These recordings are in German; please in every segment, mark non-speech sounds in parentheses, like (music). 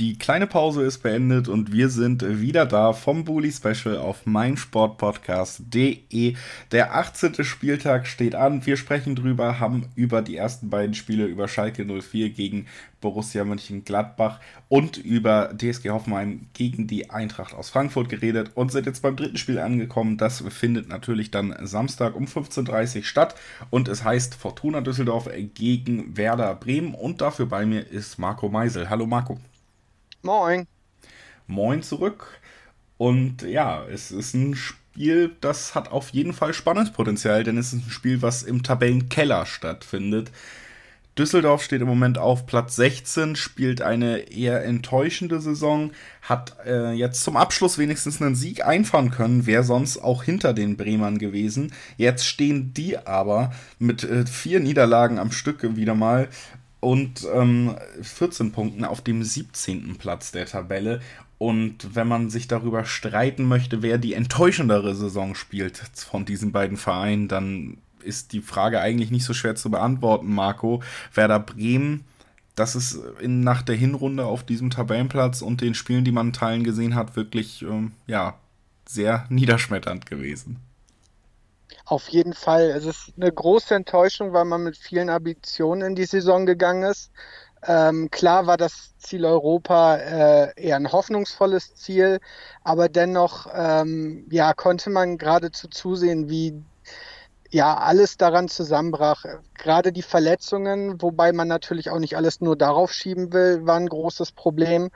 Die kleine Pause ist beendet und wir sind wieder da vom Bully Special auf meinsportpodcast.de. Der 18. Spieltag steht an. Wir sprechen drüber, haben über die ersten beiden Spiele über Schalke 04 gegen Borussia Mönchengladbach und über DSG Hoffenheim gegen die Eintracht aus Frankfurt geredet und sind jetzt beim dritten Spiel angekommen. Das findet natürlich dann Samstag um 15.30 Uhr statt und es heißt Fortuna Düsseldorf gegen Werder Bremen und dafür bei mir ist Marco Meisel. Hallo Marco. Moin. Moin zurück. Und ja, es ist ein Spiel, das hat auf jeden Fall Spannungspotenzial, denn es ist ein Spiel, was im Tabellenkeller stattfindet. Düsseldorf steht im Moment auf Platz 16, spielt eine eher enttäuschende Saison, hat äh, jetzt zum Abschluss wenigstens einen Sieg einfahren können, wäre sonst auch hinter den Bremern gewesen. Jetzt stehen die aber mit äh, vier Niederlagen am Stück wieder mal und ähm, 14 Punkten auf dem 17. Platz der Tabelle. Und wenn man sich darüber streiten möchte, wer die enttäuschendere Saison spielt von diesen beiden Vereinen, dann ist die Frage eigentlich nicht so schwer zu beantworten, Marco. Werder Bremen, das ist in, nach der Hinrunde auf diesem Tabellenplatz und den Spielen, die man in Teilen gesehen hat, wirklich ähm, ja, sehr niederschmetternd gewesen. Auf jeden Fall. Es ist eine große Enttäuschung, weil man mit vielen Ambitionen in die Saison gegangen ist. Ähm, klar war das Ziel Europa äh, eher ein hoffnungsvolles Ziel, aber dennoch ähm, ja, konnte man geradezu zusehen, wie ja alles daran zusammenbrach. Gerade die Verletzungen, wobei man natürlich auch nicht alles nur darauf schieben will, war ein großes Problem.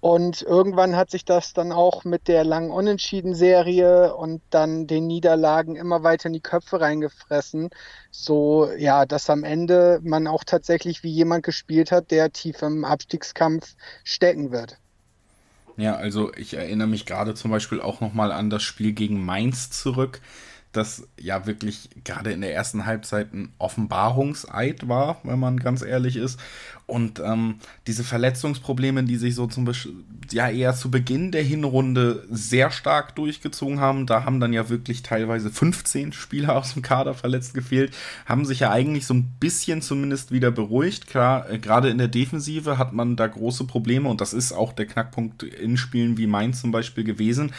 Und irgendwann hat sich das dann auch mit der langen Unentschieden-Serie und dann den Niederlagen immer weiter in die Köpfe reingefressen. So, ja, dass am Ende man auch tatsächlich wie jemand gespielt hat, der tief im Abstiegskampf stecken wird. Ja, also ich erinnere mich gerade zum Beispiel auch nochmal an das Spiel gegen Mainz zurück das ja wirklich gerade in der ersten Halbzeit ein Offenbarungseid war, wenn man ganz ehrlich ist. Und ähm, diese Verletzungsprobleme, die sich so zum Beispiel ja eher zu Beginn der Hinrunde sehr stark durchgezogen haben, da haben dann ja wirklich teilweise 15 Spieler aus dem Kader verletzt gefehlt, haben sich ja eigentlich so ein bisschen zumindest wieder beruhigt. Klar, äh, gerade in der Defensive hat man da große Probleme und das ist auch der Knackpunkt in Spielen wie Mainz zum Beispiel gewesen.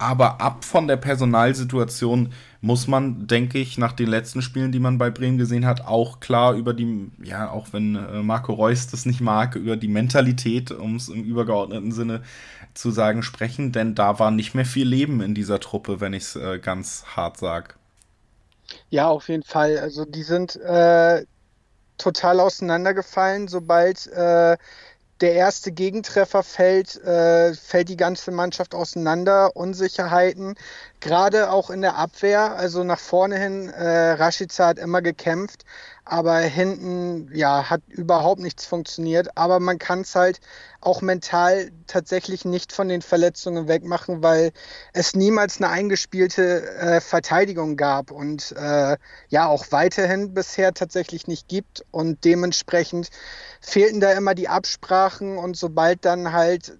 Aber ab von der Personalsituation muss man, denke ich, nach den letzten Spielen, die man bei Bremen gesehen hat, auch klar über die, ja, auch wenn äh, Marco Reus das nicht mag, über die Mentalität, um es im übergeordneten Sinne zu sagen, sprechen, denn da war nicht mehr viel Leben in dieser Truppe, wenn ich es äh, ganz hart sage. Ja, auf jeden Fall. Also die sind äh, total auseinandergefallen, sobald äh, der erste Gegentreffer fällt, äh, fällt die ganze Mannschaft auseinander. Unsicherheiten, gerade auch in der Abwehr. Also nach vorne hin, äh, Rashica hat immer gekämpft, aber hinten ja hat überhaupt nichts funktioniert. Aber man kann es halt auch mental tatsächlich nicht von den Verletzungen wegmachen, weil es niemals eine eingespielte äh, Verteidigung gab und äh, ja auch weiterhin bisher tatsächlich nicht gibt und dementsprechend fehlten da immer die Absprachen und sobald dann halt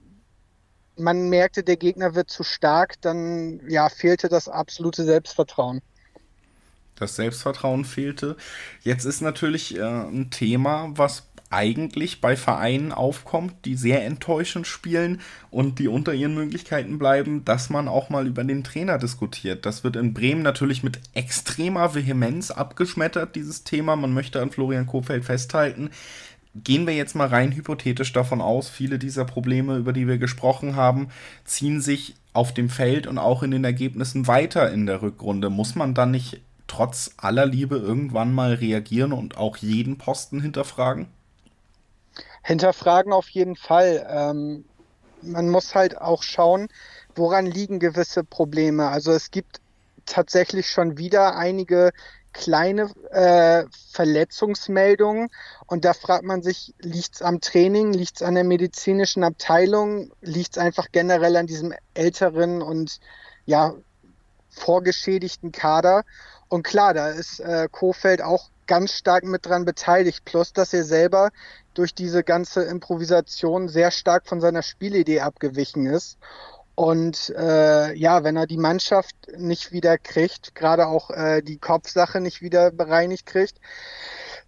man merkte, der Gegner wird zu stark, dann ja fehlte das absolute Selbstvertrauen das Selbstvertrauen fehlte. Jetzt ist natürlich äh, ein Thema, was eigentlich bei Vereinen aufkommt, die sehr enttäuschend spielen und die unter ihren Möglichkeiten bleiben, dass man auch mal über den Trainer diskutiert. Das wird in Bremen natürlich mit extremer Vehemenz abgeschmettert, dieses Thema. Man möchte an Florian Kofeld festhalten. Gehen wir jetzt mal rein hypothetisch davon aus, viele dieser Probleme, über die wir gesprochen haben, ziehen sich auf dem Feld und auch in den Ergebnissen weiter in der Rückrunde. Muss man dann nicht trotz aller Liebe irgendwann mal reagieren und auch jeden Posten hinterfragen? Hinterfragen auf jeden Fall. Ähm, man muss halt auch schauen, woran liegen gewisse Probleme. Also es gibt tatsächlich schon wieder einige kleine äh, Verletzungsmeldungen und da fragt man sich, liegt es am Training, liegt es an der medizinischen Abteilung, liegt es einfach generell an diesem älteren und ja vorgeschädigten Kader und klar, da ist äh, Kofeld auch ganz stark mit dran beteiligt. Plus, dass er selber durch diese ganze Improvisation sehr stark von seiner Spielidee abgewichen ist. Und äh, ja, wenn er die Mannschaft nicht wieder kriegt, gerade auch äh, die Kopfsache nicht wieder bereinigt kriegt,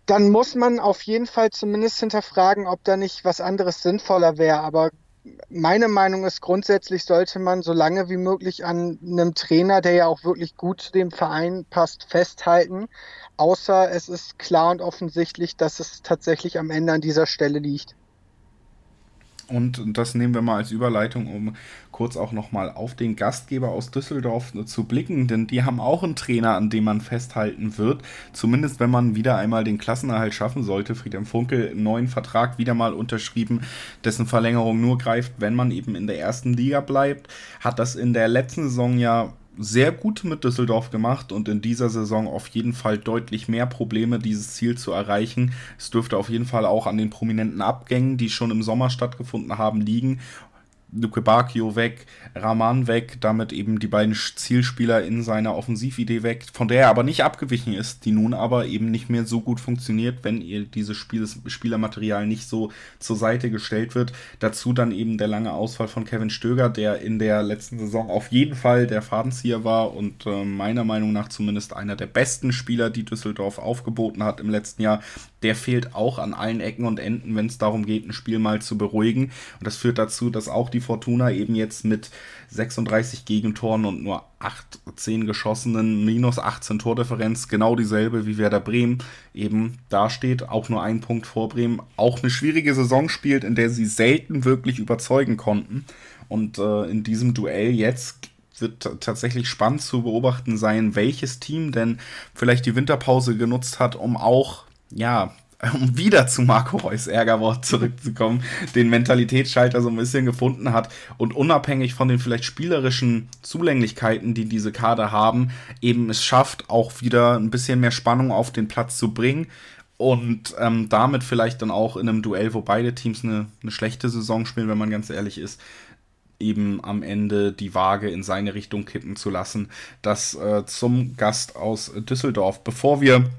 dann muss man auf jeden Fall zumindest hinterfragen, ob da nicht was anderes sinnvoller wäre. Aber meine Meinung ist, grundsätzlich sollte man so lange wie möglich an einem Trainer, der ja auch wirklich gut zu dem Verein passt, festhalten. Außer es ist klar und offensichtlich, dass es tatsächlich am Ende an dieser Stelle liegt. Und das nehmen wir mal als Überleitung, um kurz auch nochmal auf den Gastgeber aus Düsseldorf zu blicken, denn die haben auch einen Trainer, an dem man festhalten wird. Zumindest wenn man wieder einmal den Klassenerhalt schaffen sollte. Friedhelm Funkel, neuen Vertrag wieder mal unterschrieben, dessen Verlängerung nur greift, wenn man eben in der ersten Liga bleibt. Hat das in der letzten Saison ja sehr gut mit Düsseldorf gemacht und in dieser Saison auf jeden Fall deutlich mehr Probleme, dieses Ziel zu erreichen. Es dürfte auf jeden Fall auch an den prominenten Abgängen, die schon im Sommer stattgefunden haben, liegen Luke Bacchio weg, Rahman weg, damit eben die beiden Zielspieler in seiner Offensividee weg, von der er aber nicht abgewichen ist, die nun aber eben nicht mehr so gut funktioniert, wenn ihr dieses Spiel, Spielermaterial nicht so zur Seite gestellt wird. Dazu dann eben der lange Ausfall von Kevin Stöger, der in der letzten Saison auf jeden Fall der Fadenzieher war und äh, meiner Meinung nach zumindest einer der besten Spieler, die Düsseldorf aufgeboten hat im letzten Jahr. Der fehlt auch an allen Ecken und Enden, wenn es darum geht, ein Spiel mal zu beruhigen. Und das führt dazu, dass auch die Fortuna eben jetzt mit 36 Gegentoren und nur 8, 10 geschossenen, minus 18 Tordifferenz, genau dieselbe wie Werder Bremen eben dasteht, auch nur ein Punkt vor Bremen, auch eine schwierige Saison spielt, in der sie selten wirklich überzeugen konnten. Und äh, in diesem Duell jetzt wird tatsächlich spannend zu beobachten sein, welches Team denn vielleicht die Winterpause genutzt hat, um auch ja, um wieder zu Marco Reus Ärgerwort zurückzukommen, den Mentalitätsschalter so ein bisschen gefunden hat und unabhängig von den vielleicht spielerischen Zulänglichkeiten, die diese Kader haben, eben es schafft, auch wieder ein bisschen mehr Spannung auf den Platz zu bringen und ähm, damit vielleicht dann auch in einem Duell, wo beide Teams eine, eine schlechte Saison spielen, wenn man ganz ehrlich ist, eben am Ende die Waage in seine Richtung kippen zu lassen. Das äh, zum Gast aus Düsseldorf. Bevor wir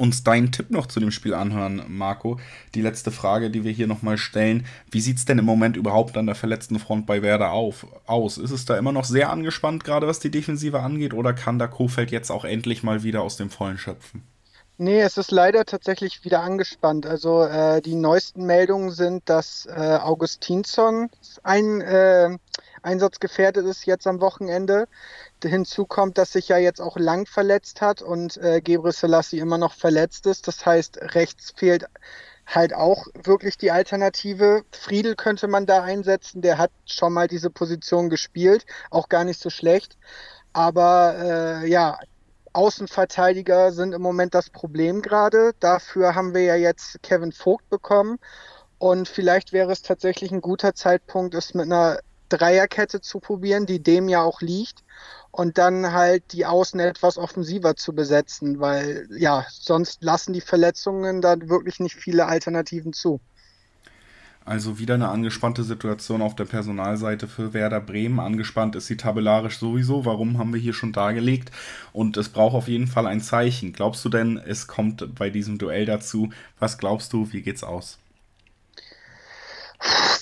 uns deinen Tipp noch zu dem Spiel anhören, Marco. Die letzte Frage, die wir hier nochmal stellen. Wie sieht es denn im Moment überhaupt an der verletzten Front bei Werder auf, aus? Ist es da immer noch sehr angespannt, gerade was die Defensive angeht, oder kann da Kofeld jetzt auch endlich mal wieder aus dem Vollen schöpfen? Nee, es ist leider tatsächlich wieder angespannt. Also äh, die neuesten Meldungen sind, dass äh, Augustinsson ein äh, einsatzgefährdet ist jetzt am Wochenende. Hinzu kommt, dass sich ja jetzt auch Lang verletzt hat und äh, Gebre Selassie immer noch verletzt ist. Das heißt, rechts fehlt halt auch wirklich die Alternative. Friedel könnte man da einsetzen, der hat schon mal diese Position gespielt, auch gar nicht so schlecht. Aber äh, ja, Außenverteidiger sind im Moment das Problem gerade. Dafür haben wir ja jetzt Kevin Vogt bekommen. Und vielleicht wäre es tatsächlich ein guter Zeitpunkt, es mit einer Dreierkette zu probieren, die dem ja auch liegt und dann halt die Außen etwas offensiver zu besetzen, weil ja, sonst lassen die Verletzungen dann wirklich nicht viele Alternativen zu. Also wieder eine angespannte Situation auf der Personalseite für Werder Bremen. Angespannt ist sie tabellarisch sowieso. Warum haben wir hier schon dargelegt? Und es braucht auf jeden Fall ein Zeichen. Glaubst du denn, es kommt bei diesem Duell dazu? Was glaubst du? Wie geht's aus?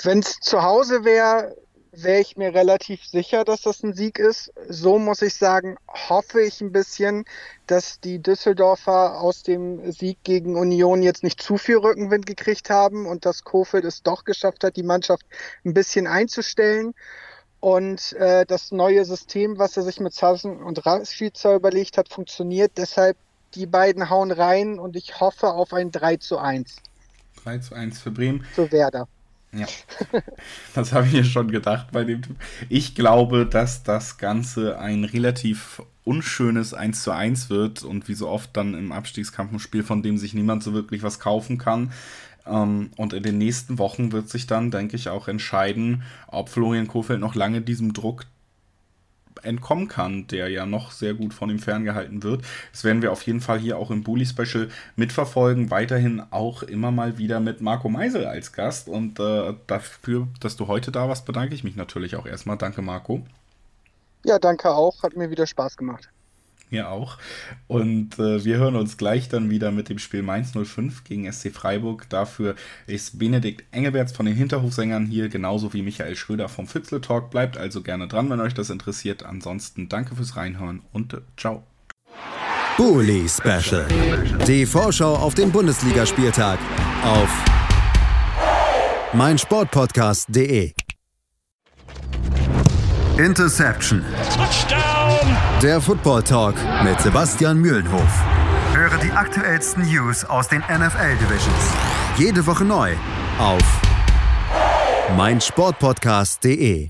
Wenn es zu Hause wäre, wäre ich mir relativ sicher, dass das ein Sieg ist. So muss ich sagen, hoffe ich ein bisschen, dass die Düsseldorfer aus dem Sieg gegen Union jetzt nicht zu viel Rückenwind gekriegt haben und dass Kofeld es doch geschafft hat, die Mannschaft ein bisschen einzustellen. Und äh, das neue System, was er sich mit Sassen und Rashica überlegt hat, funktioniert. Deshalb die beiden hauen rein und ich hoffe auf ein 3 zu 1. 3 zu 1 für Bremen. Zu Werder. Ja, (laughs) das habe ich mir schon gedacht bei dem Typ. Ich glaube, dass das Ganze ein relativ unschönes 1 zu 1 wird und wie so oft dann im Abstiegskampf ein Spiel, von dem sich niemand so wirklich was kaufen kann. Ähm, und in den nächsten Wochen wird sich dann, denke ich, auch entscheiden, ob Florian Kofeld noch lange diesem Druck entkommen kann, der ja noch sehr gut von ihm ferngehalten wird. Das werden wir auf jeden Fall hier auch im Bully Special mitverfolgen. Weiterhin auch immer mal wieder mit Marco Meisel als Gast. Und äh, dafür, dass du heute da warst, bedanke ich mich natürlich auch erstmal. Danke, Marco. Ja, danke auch. Hat mir wieder Spaß gemacht. Mir auch. Und äh, wir hören uns gleich dann wieder mit dem Spiel Mainz 05 gegen SC Freiburg. Dafür ist Benedikt Engelberts von den Hinterhofsängern hier, genauso wie Michael Schröder vom Fützle Talk. Bleibt also gerne dran, wenn euch das interessiert. Ansonsten danke fürs Reinhören und äh, ciao. Bully Special. Die Vorschau auf den Bundesligaspieltag auf meinsportpodcast.de. Interception. Touchdown! Der Football Talk mit Sebastian Mühlenhof. Höre die aktuellsten News aus den NFL Divisions. Jede Woche neu auf meinsportpodcast.de.